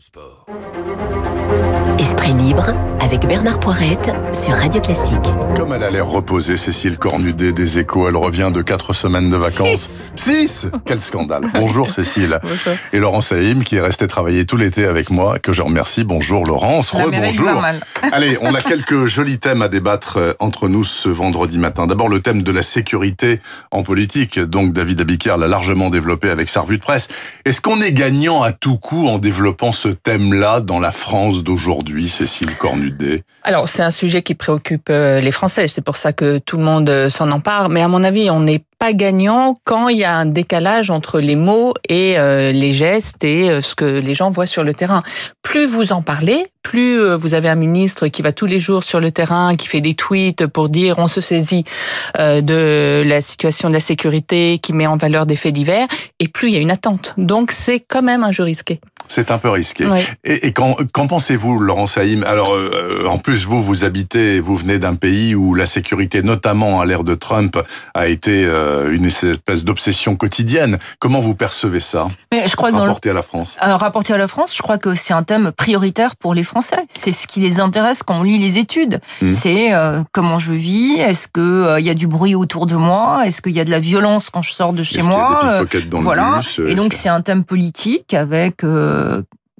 sport. Esprit libre avec Bernard Poirette sur Radio Classique. Comme elle a l'air reposée, Cécile Cornudet des Échos, elle revient de quatre semaines de vacances. Six, Quel scandale Bonjour Cécile. Et Laurence Haïm qui est restée travailler tout l'été avec moi, que je remercie. Bonjour Laurence, rebonjour. Allez, on a quelques jolis thèmes à débattre euh, entre nous ce vendredi matin. D'abord le thème de la sécurité en politique. Donc David Abiker l'a largement développé avec sa revue de presse. Est-ce qu'on est gagnant à tout coup en développant ce thème-là dans la France d'aujourd'hui, Cécile Cornudet Alors, c'est un sujet qui préoccupe euh, les Français. C'est pour ça que tout le monde euh, s'en empare. Mais à mon avis, on n'est pas gagnant quand il y a un décalage entre les mots et euh, les gestes et ce que les gens voient sur le terrain. Plus vous en parlez, plus vous avez un ministre qui va tous les jours sur le terrain, qui fait des tweets pour dire on se saisit de la situation de la sécurité, qui met en valeur des faits divers, et plus il y a une attente. Donc c'est quand même un jeu risqué. C'est un peu risqué. Et, qu'en pensez-vous, Laurent Saïm Alors, euh, en plus, vous, vous habitez, vous venez d'un pays où la sécurité, notamment à l'ère de Trump, a été euh, une espèce d'obsession quotidienne. Comment vous percevez ça? Mais je crois rapporté à la France Alors, euh, Rapporté à la France, je crois que c'est un thème prioritaire pour les Français. C'est ce qui les intéresse quand on lit les études. Hmm. C'est comment je vis, est-ce qu'il y a du bruit autour de moi, est-ce qu'il y a de la violence quand je sors de chez moi Voilà. et donc, c'est un thème politique avec euh,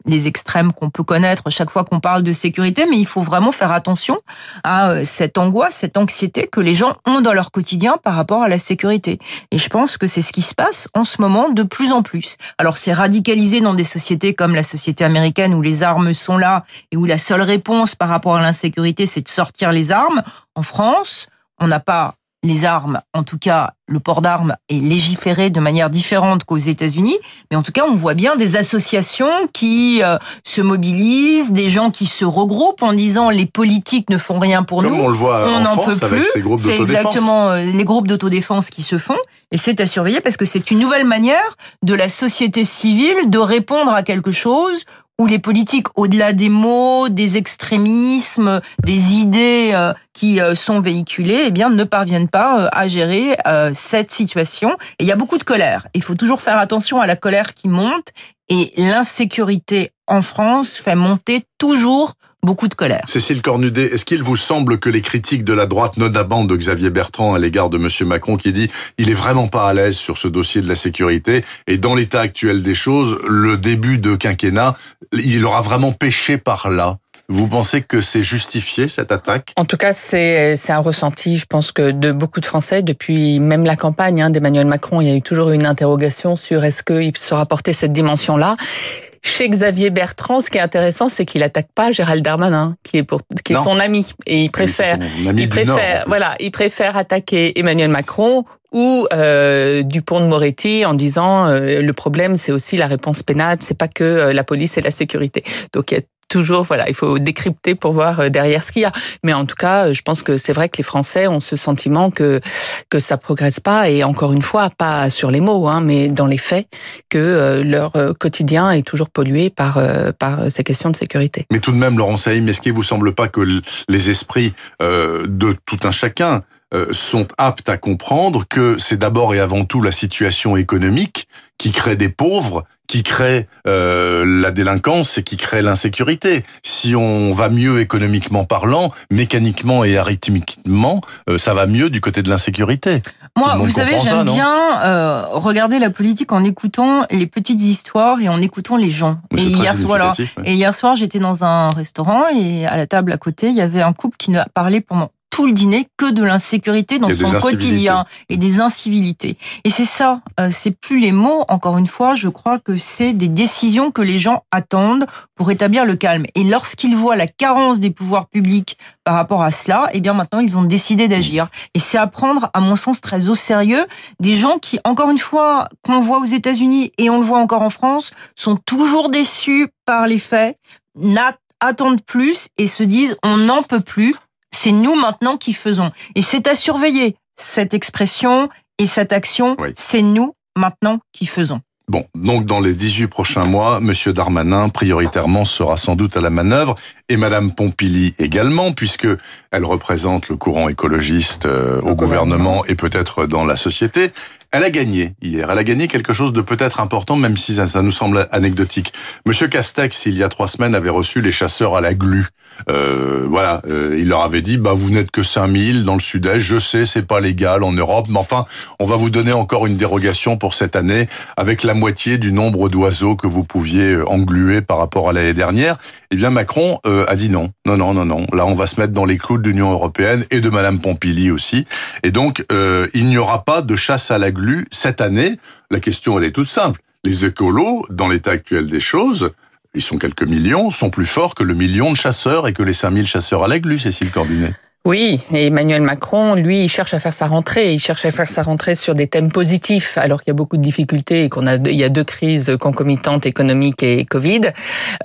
les extrêmes qu'on peut connaître chaque fois qu'on parle de sécurité, mais il faut vraiment faire attention à euh, cette angoisse, cette anxiété que les gens ont dans leur quotidien par rapport à la sécurité. Et je pense que c'est ce qui se passe en ce moment de plus en plus. Alors c'est radicalisé dans des sociétés comme la société américaine où les armes sont là et où la seule réponse par rapport à l'insécurité, c'est de sortir les armes. En France, on n'a pas les armes, en tout cas le port d'armes est légiféré de manière différente qu'aux États-Unis, mais en tout cas on voit bien des associations qui euh, se mobilisent, des gens qui se regroupent en disant les politiques ne font rien pour nous, on le voit en France avec ces groupes C'est exactement euh, les groupes d'autodéfense qui se font, et c'est à surveiller parce que c'est une nouvelle manière de la société civile de répondre à quelque chose où les politiques, au-delà des mots, des extrémismes, des idées euh, qui euh, sont véhiculées, eh bien, ne parviennent pas euh, à gérer cette situation. Et il y a beaucoup de colère. Il faut toujours faire attention à la colère qui monte et l'insécurité en France fait monter toujours beaucoup de colère. Cécile Cornudet, est-ce qu'il vous semble que les critiques de la droite, notamment de Xavier Bertrand à l'égard de M. Macron, qui dit il est vraiment pas à l'aise sur ce dossier de la sécurité, et dans l'état actuel des choses, le début de quinquennat, il aura vraiment péché par là vous pensez que c'est justifié cette attaque? En tout cas, c'est c'est un ressenti, je pense que de beaucoup de Français depuis même la campagne hein, d'Emmanuel Macron, il y a eu toujours une interrogation sur est-ce qu'il sera porté cette dimension-là. Chez Xavier Bertrand, ce qui est intéressant, c'est qu'il attaque pas Gérald Darmanin, qui est pour, qui est son ami, et il préfère, il préfère, voilà, il préfère attaquer Emmanuel Macron ou euh, Dupont de Moretti en disant euh, le problème c'est aussi la réponse pénale, c'est pas que euh, la police et la sécurité. Donc il y a toujours, voilà, il faut décrypter pour voir euh, derrière ce qu'il y a. Mais en tout cas, je pense que c'est vrai que les Français ont ce sentiment que que ça progresse pas et encore une fois, pas sur les mots, hein, mais dans les faits, que euh, leur euh, quotidien est toujours pollué par par ces questions de sécurité. Mais tout de même, Laurent Saïm, est-ce qu'il vous semble pas que les esprits de tout un chacun sont aptes à comprendre que c'est d'abord et avant tout la situation économique qui crée des pauvres qui crée euh, la délinquance et qui crée l'insécurité. Si on va mieux économiquement parlant, mécaniquement et arithmétiquement, euh, ça va mieux du côté de l'insécurité. Moi, vous savez, j'aime bien euh, regarder la politique en écoutant les petites histoires et en écoutant les gens. Et hier, voilà. et hier soir, j'étais dans un restaurant et à la table à côté, il y avait un couple qui ne parlait pendant tout le dîner que de l'insécurité dans son quotidien et des incivilités. Et c'est ça, euh, c'est plus les mots, encore une fois, je crois que c'est des décisions que les gens attendent pour établir le calme. Et lorsqu'ils voient la carence des pouvoirs publics par rapport à cela, eh bien maintenant ils ont décidé d'agir. Et c'est à prendre, à mon sens, très au sérieux des gens qui, encore une fois, qu'on voit aux États-Unis et on le voit encore en France, sont toujours déçus par les faits, attendent plus et se disent on n'en peut plus, c'est nous maintenant qui faisons. Et c'est à surveiller cette expression et cette action. C'est nous maintenant qui faisons. Bon, donc dans les 18 prochains mois, Monsieur Darmanin prioritairement sera sans doute à la manœuvre et Madame Pompili également, puisque elle représente le courant écologiste euh, au gouvernement et peut-être dans la société. Elle a gagné hier. Elle a gagné quelque chose de peut-être important, même si ça, nous semble anecdotique. Monsieur Castex, il y a trois semaines, avait reçu les chasseurs à la glu. Euh, voilà, euh, il leur avait dit, bah vous n'êtes que 5000 dans le sud-est. Je sais, c'est pas légal en Europe, mais enfin, on va vous donner encore une dérogation pour cette année avec la moitié du nombre d'oiseaux que vous pouviez euh, engluer par rapport à l'année dernière. Eh bien, Macron euh, a dit non, non, non, non, non. Là, on va se mettre dans les clous de l'Union européenne et de Madame Pompili aussi. Et donc, euh, il n'y aura pas de chasse à la glu cette année. La question, est toute simple. Les écolos, dans l'état actuel des choses, ils sont quelques millions, sont plus forts que le million de chasseurs et que les 5000 chasseurs à la glu, Cécile Corbinet. Oui, et Emmanuel Macron, lui, il cherche à faire sa rentrée. Il cherche à faire sa rentrée sur des thèmes positifs, alors qu'il y a beaucoup de difficultés et qu'on a, il y a deux crises concomitantes, économiques et Covid.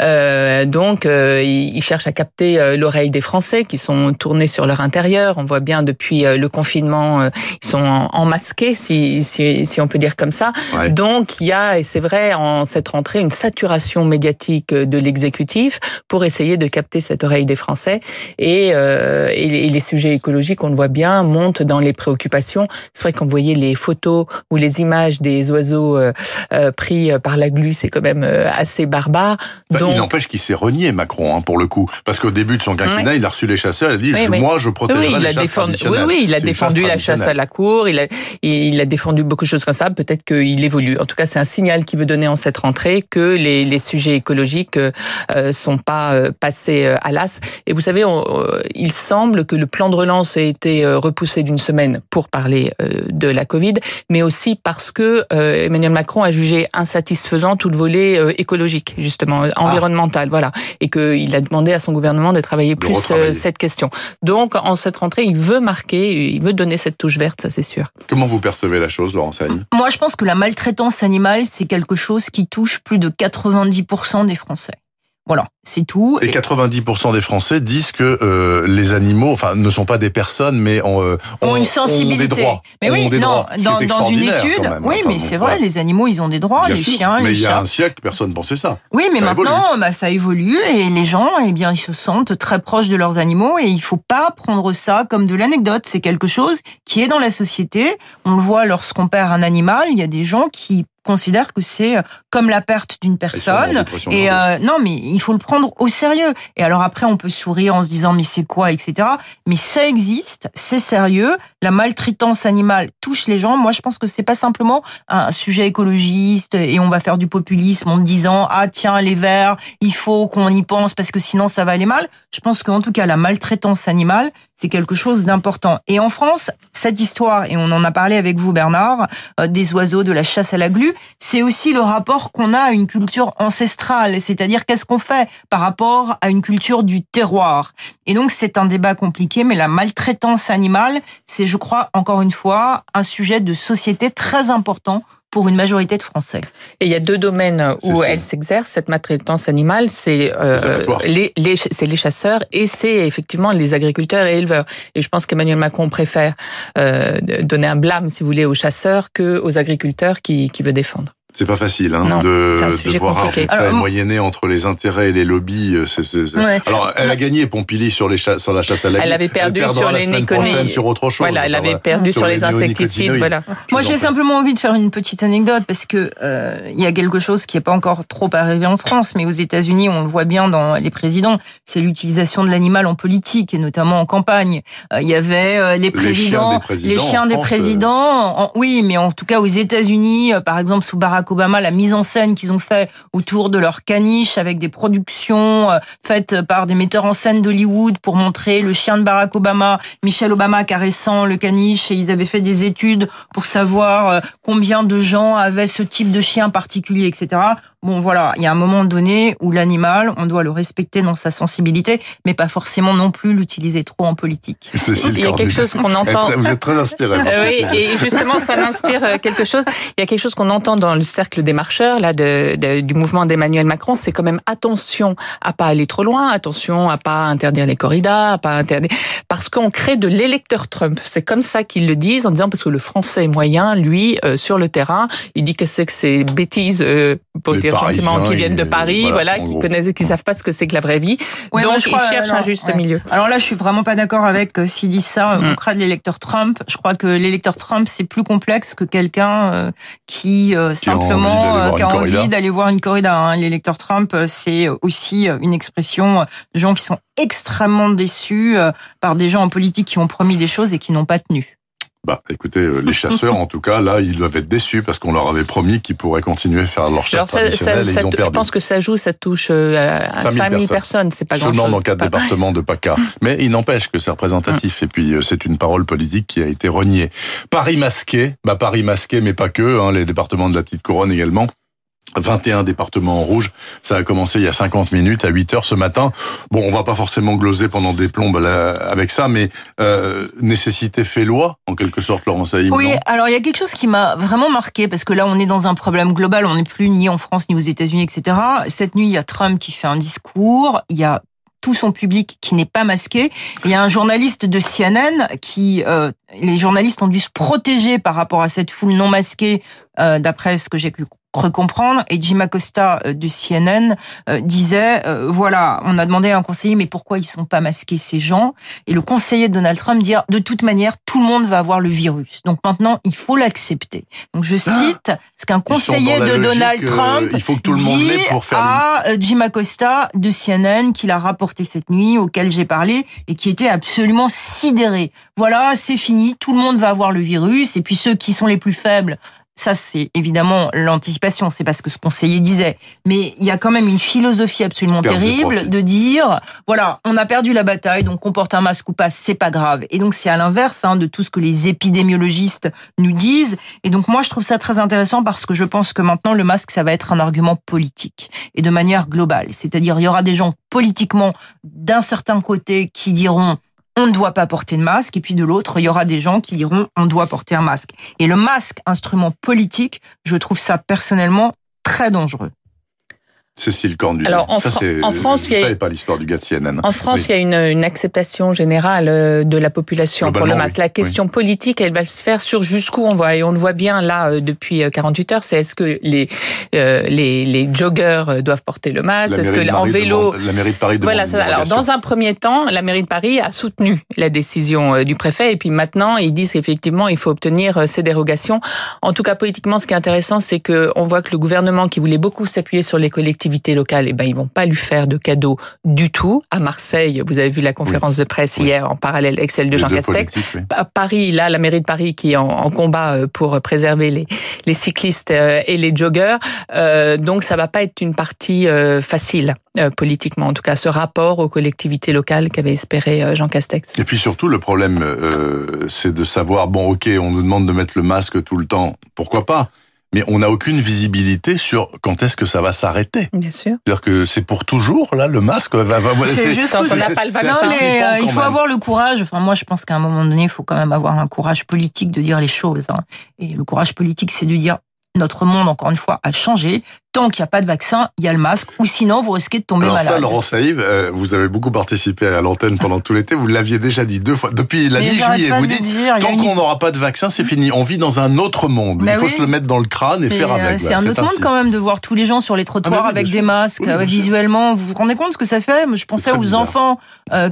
Euh, donc, euh, il cherche à capter euh, l'oreille des Français qui sont tournés sur leur intérieur. On voit bien depuis euh, le confinement, ils sont enmasqués, si, si, si on peut dire comme ça. Donc, il y a, et c'est vrai, en cette rentrée, une saturation médiatique de l'exécutif pour essayer de capter cette oreille des Français et, et, et les sujets écologiques, on le voit bien, montent dans les préoccupations. C'est vrai qu'on voyait les photos ou les images des oiseaux euh, euh, pris par la glu, c'est quand même euh, assez barbare. Donc... Il n'empêche qu'il s'est renié, Macron, hein, pour le coup. Parce qu'au début de son quinquennat, il a reçu les chasseurs, il a dit moi, je protégerai les chasses défendu, Oui, oui, il a défendu la chasse à la cour, il a, il a défendu beaucoup de choses comme ça. Peut-être qu'il évolue. En tout cas, c'est un signal qu'il veut donner en cette rentrée que les, les sujets écologiques euh, sont pas passés à l'as. Et vous savez, on, il semble que le plan de relance a été euh, repoussé d'une semaine pour parler euh, de la Covid, mais aussi parce que euh, Emmanuel Macron a jugé insatisfaisant tout le volet écologique, justement, ah. environnemental, voilà, et qu'il a demandé à son gouvernement de travailler plus cette question. Donc, en cette rentrée, il veut marquer, il veut donner cette touche verte, ça c'est sûr. Comment vous percevez la chose, Laurent Saïd Moi, je pense que la maltraitance animale, c'est quelque chose qui touche plus de 90% des Français. Voilà, c'est tout. Et 90% des Français disent que euh, les animaux, enfin, ne sont pas des personnes, mais ont, euh, ont, une sensibilité. Ont des droits. Mais oui, non, dans, dans une étude, oui, mais c'est vrai, les animaux, ils ont des droits, les chiens, mais les chats. Mais il y a un siècle, personne ne pensait ça. Oui, mais maintenant, bah, ça évolue et les gens, eh bien, ils se sentent très proches de leurs animaux et il faut pas prendre ça comme de l'anecdote. C'est quelque chose qui est dans la société. On le voit lorsqu'on perd un animal. Il y a des gens qui considère que c'est euh, comme la perte d'une personne. Et euh, non, mais il faut le prendre au sérieux. Et alors après, on peut sourire en se disant mais c'est quoi, etc. Mais ça existe, c'est sérieux. La maltraitance animale touche les gens. Moi, je pense que c'est pas simplement un sujet écologiste et on va faire du populisme en disant ah tiens les verts, il faut qu'on y pense parce que sinon ça va aller mal. Je pense qu'en tout cas la maltraitance animale c'est quelque chose d'important. Et en France, cette histoire et on en a parlé avec vous Bernard euh, des oiseaux, de la chasse à la glu c'est aussi le rapport qu'on a à une culture ancestrale, c'est-à-dire qu'est-ce qu'on fait par rapport à une culture du terroir? Et donc c'est un débat compliqué, mais la maltraitance animale, c'est, je crois, encore une fois, un sujet de société très important pour une majorité de Français. Et il y a deux domaines où elle s'exerce, cette maltraitance animale, c'est euh, les, les, les chasseurs et c'est effectivement les agriculteurs et éleveurs. Et je pense qu'Emmanuel Macron préfère euh, donner un blâme, si vous voulez, aux chasseurs que aux agriculteurs qui, qui veut défendre. C'est pas facile hein, de, de voir un moyenner entre les intérêts et les lobbies. Euh, Alors, elle a gagné Pompili sur, les sur la chasse à la Elle avait perdu sur les prochaine sur autre chose. Voilà, elle avait perdu sur, les, insecticides. Voilà. Moi, j'ai simplement envie de faire une petite anecdote parce que euh, il y a quelque chose qui n'est pas encore trop arrivé en France, mais aux États-Unis, on le voit bien dans les présidents, c'est l'utilisation de l'animal en politique et notamment en campagne. Euh, il y avait euh, les présidents, les chiens des présidents. oui, mais en tout cas aux États-Unis, par exemple sous Barack Obama, la mise en scène qu'ils ont fait autour de leur caniche avec des productions euh, faites par des metteurs en scène d'Hollywood pour montrer le chien de Barack Obama, Michelle Obama caressant le caniche et ils avaient fait des études pour savoir euh, combien de gens avaient ce type de chien particulier, etc. Bon, voilà, il y a un moment donné où l'animal, on doit le respecter dans sa sensibilité, mais pas forcément non plus l'utiliser trop en politique. il y a quelque chose qu'on entend. Vous êtes très inspiré. oui, et justement, ça m'inspire quelque chose. Il y a quelque chose qu'on entend dans le cercle des marcheurs, là, de, du mouvement d'Emmanuel Macron, c'est quand même attention à pas aller trop loin, attention à pas interdire les corridas, à pas interdire, parce qu'on crée de l'électeur Trump. C'est comme ça qu'ils le disent en disant parce que le français moyen, lui, euh, sur le terrain, il dit que c'est que ces bêtises, euh, pour dire gentiment, qui viennent de Paris, voilà, qui connaissent, qui savent pas ce que c'est que la vraie vie. Donc ils cherchent un juste milieu. Alors là, je suis vraiment pas d'accord avec euh, s'ils disent ça, mm. on crée de l'électeur Trump. Je crois que l'électeur Trump, c'est plus complexe que quelqu'un euh, qui, simplement qui a envie d'aller voir une corrida. Hein. L'électeur Trump, c'est aussi une expression de gens qui sont extrêmement déçus par des gens en politique qui ont promis des choses et qui n'ont pas tenu. Bah, écoutez, euh, les chasseurs, en tout cas, là, ils doivent être déçus parce qu'on leur avait promis qu'ils pourraient continuer à faire leur chasse traditionnelle et ils ont perdu. Je pense que ça joue, ça touche euh, à 5000 personnes, c'est pas Seulement dans quatre départements de PACA. Mais il n'empêche que c'est représentatif. Et puis, euh, c'est une parole politique qui a été reniée. Paris masqué, bah, Paris masqué, mais pas que, hein, les départements de la Petite Couronne également. 21 départements en rouge. Ça a commencé il y a 50 minutes à 8 heures ce matin. Bon, on va pas forcément gloser pendant des plombes avec ça, mais euh, nécessité fait loi, en quelque sorte, Laurent Saïm. Oui, alors il y a quelque chose qui m'a vraiment marqué, parce que là, on est dans un problème global, on n'est plus ni en France, ni aux États-Unis, etc. Cette nuit, il y a Trump qui fait un discours, il y a tout son public qui n'est pas masqué. Il y a un journaliste de CNN qui, euh, les journalistes ont dû se protéger par rapport à cette foule non masquée, euh, d'après ce que j'ai pu recomprendre. Et Jim Acosta euh, de CNN euh, disait, euh, voilà, on a demandé à un conseiller, mais pourquoi ils sont pas masqués ces gens? Et le conseiller de Donald Trump dit, de toute manière, tout le monde va avoir le virus. Donc maintenant, il faut l'accepter. Donc je ah. cite ce qu'un conseiller de Donald Trump il faut que tout le monde dit pour faire à Jim Acosta de CNN, qu'il a rapporté cette nuit, auquel j'ai parlé, et qui était absolument sidéré. Voilà, c'est fini, tout le monde va avoir le virus, et puis ceux qui sont les plus faibles ça c'est évidemment l'anticipation, c'est parce que ce conseiller disait. Mais il y a quand même une philosophie absolument terrible de dire, voilà, on a perdu la bataille, donc qu'on porte un masque ou pas, c'est pas grave. Et donc c'est à l'inverse hein, de tout ce que les épidémiologistes nous disent. Et donc moi je trouve ça très intéressant parce que je pense que maintenant le masque ça va être un argument politique et de manière globale. C'est-à-dire il y aura des gens politiquement d'un certain côté qui diront on ne doit pas porter de masque, et puis de l'autre, il y aura des gens qui diront on doit porter un masque. Et le masque, instrument politique, je trouve ça personnellement très dangereux. Cécile Cornu. Alors en, ça, en France, il y a pas l'histoire du gars de CNN. En France, il y a une, une, acceptation générale euh, de la population pour le masque. La question politique, elle va se faire sur jusqu'où on va et on le voit bien là euh, depuis 48 euh, heures. C'est est-ce que les, les les joggeurs doivent porter le masque? Est-ce que en vélo La mairie de Paris Voilà. Ça, alors dans un premier temps, la mairie de Paris a soutenu la décision du préfet et puis maintenant ils disent effectivement il faut obtenir ces dérogations. En tout cas politiquement, ce qui est intéressant, c'est que on voit que le gouvernement qui voulait beaucoup s'appuyer sur les collectivités collectivités locales, eh ben, ils vont pas lui faire de cadeaux du tout. À Marseille, vous avez vu la conférence de presse hier en parallèle avec celle de Jean Castex. À Paris, là, la mairie de Paris qui est en, combat euh, pour préserver les, les cyclistes euh, et les joggeurs. Euh, donc, ça va pas être une partie facile. politiquement, en tout cas, ce rapport aux collectivités locales qu'avait espéré Jean Castex. Et puis surtout, le problème, c'est de savoir, bon, ok, on nous demande de mettre le masque tout le temps, pourquoi pas? Mais on n'a aucune visibilité sur quand est-ce que ça va s'arrêter. Bien sûr. C'est-à-dire que c'est pour toujours, là, le masque va... va c'est juste qu'on n'a pas le vaccin. mais euh, il faut avoir le courage, enfin moi je pense qu'à un moment donné, il faut quand même avoir un courage politique de dire les choses. Hein. Et le courage politique, c'est de dire notre monde, encore une fois, a changé tant qu'il n'y a pas de vaccin, il y a le masque, ou sinon vous risquez de tomber Alors malade. Ça, Laurent Saïb, euh, vous avez beaucoup participé à l'antenne pendant tout l'été, vous l'aviez déjà dit deux fois, depuis la mi-juillet, vous dites, tant qu'on n'aura pas de vaccin, c'est fini, on vit dans un autre monde, il faut se le mettre dans le crâne et faire euh, avec. C'est un autre monde quand même de voir tous les gens sur les trottoirs ah, avec des masques, euh, visuellement, vous vous rendez compte ce que ça fait Je pensais aux enfants,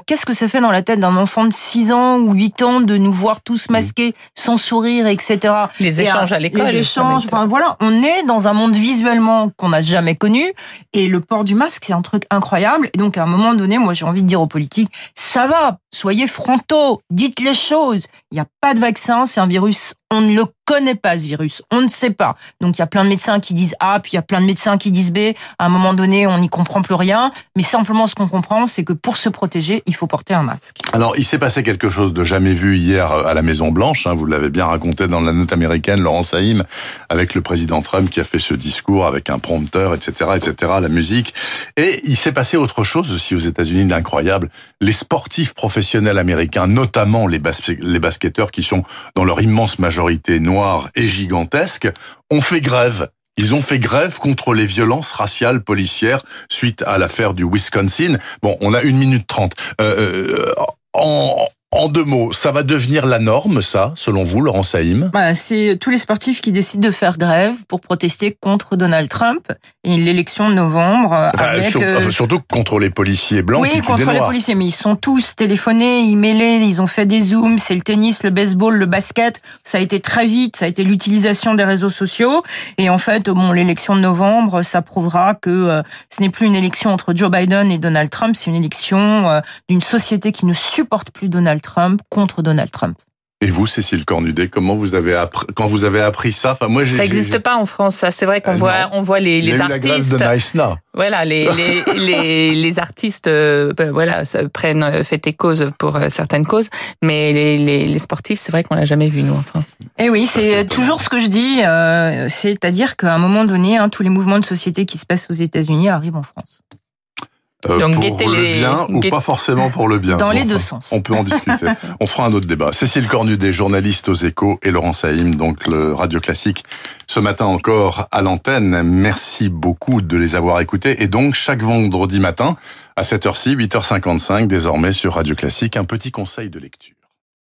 qu'est-ce que ça fait dans la tête d'un enfant de 6 ans ou 8 ans de nous voir tous masqués, sans sourire, etc. Les échanges à l'école. Les échanges, enfin, voilà, on est dans un monde visuellement qu'on n'a jamais connu et le port du masque, c'est un truc incroyable. Et donc, à un moment donné, moi, j'ai envie de dire aux politiques, ça va, soyez frontaux, dites les choses. Il n'y a pas de vaccin, c'est un virus on ne le connaît pas ce virus, on ne sait pas. Donc il y a plein de médecins qui disent A, puis il y a plein de médecins qui disent B. À un moment donné, on n'y comprend plus rien. Mais simplement, ce qu'on comprend, c'est que pour se protéger, il faut porter un masque. Alors, il s'est passé quelque chose de jamais vu hier à la Maison Blanche. Hein, vous l'avez bien raconté dans la note américaine, Laurent Saïm, avec le président Trump qui a fait ce discours avec un prompteur, etc., etc., la musique. Et il s'est passé autre chose aussi aux États-Unis d'incroyable. Les sportifs professionnels américains, notamment les, basketteurs qui sont dans leur immense majorité noire et gigantesque, ont fait grève Ils ont fait grève contre les violences raciales policières suite à l'affaire du Wisconsin. Bon, on a une minute trente. Euh, euh en, en deux mots, ça va devenir la norme, ça, selon vous, Laurent Saïm? Bah, C'est tous les sportifs qui décident de faire grève pour protester contre Donald Trump et l'élection de novembre. avec, euh, surtout contre les policiers blancs. Oui, contre les policiers, mais ils sont tous téléphonés, emailés, ils ont fait des zooms, c'est le tennis, le baseball, le basket. Ça a été très vite, ça a été l'utilisation des réseaux sociaux. Et en fait, bon, l'élection de novembre, ça prouvera que euh, ce n'est plus une élection entre Joe Biden et Donald Trump, c'est une élection euh, d'une société qui ne supporte plus Donald Trump contre Donald Trump. Et vous, Cécile Cornudet, comment vous avez appris, quand vous avez appris ça? Enfin, moi, Ça n'existe pas en France. Ça, c'est vrai qu'on euh, voit, on voit les, les artistes. La de Nice Voilà, les, les, les, les, artistes, euh, ben, voilà, ça prennent euh, fait et cause pour certaines causes, mais les, les, les sportifs, c'est vrai qu'on l'a jamais vu nous en France. Et eh oui, c'est toujours ce que je dis, c'est-à-dire qu'à un moment donné, hein, tous les mouvements de société qui se passent aux États-Unis arrivent en France. Euh, pour le bien ou pas forcément pour le bien. Dans les deux sens. On peut en discuter. on fera un autre débat. Cécile Cornudet, journaliste aux échos, et Laurent Saïm, donc le Radio Classique, ce matin encore à l'antenne. Merci beaucoup de les avoir écoutés. Et donc, chaque vendredi matin, à cette heure-ci, 8h55, désormais sur Radio Classique, un petit conseil de lecture.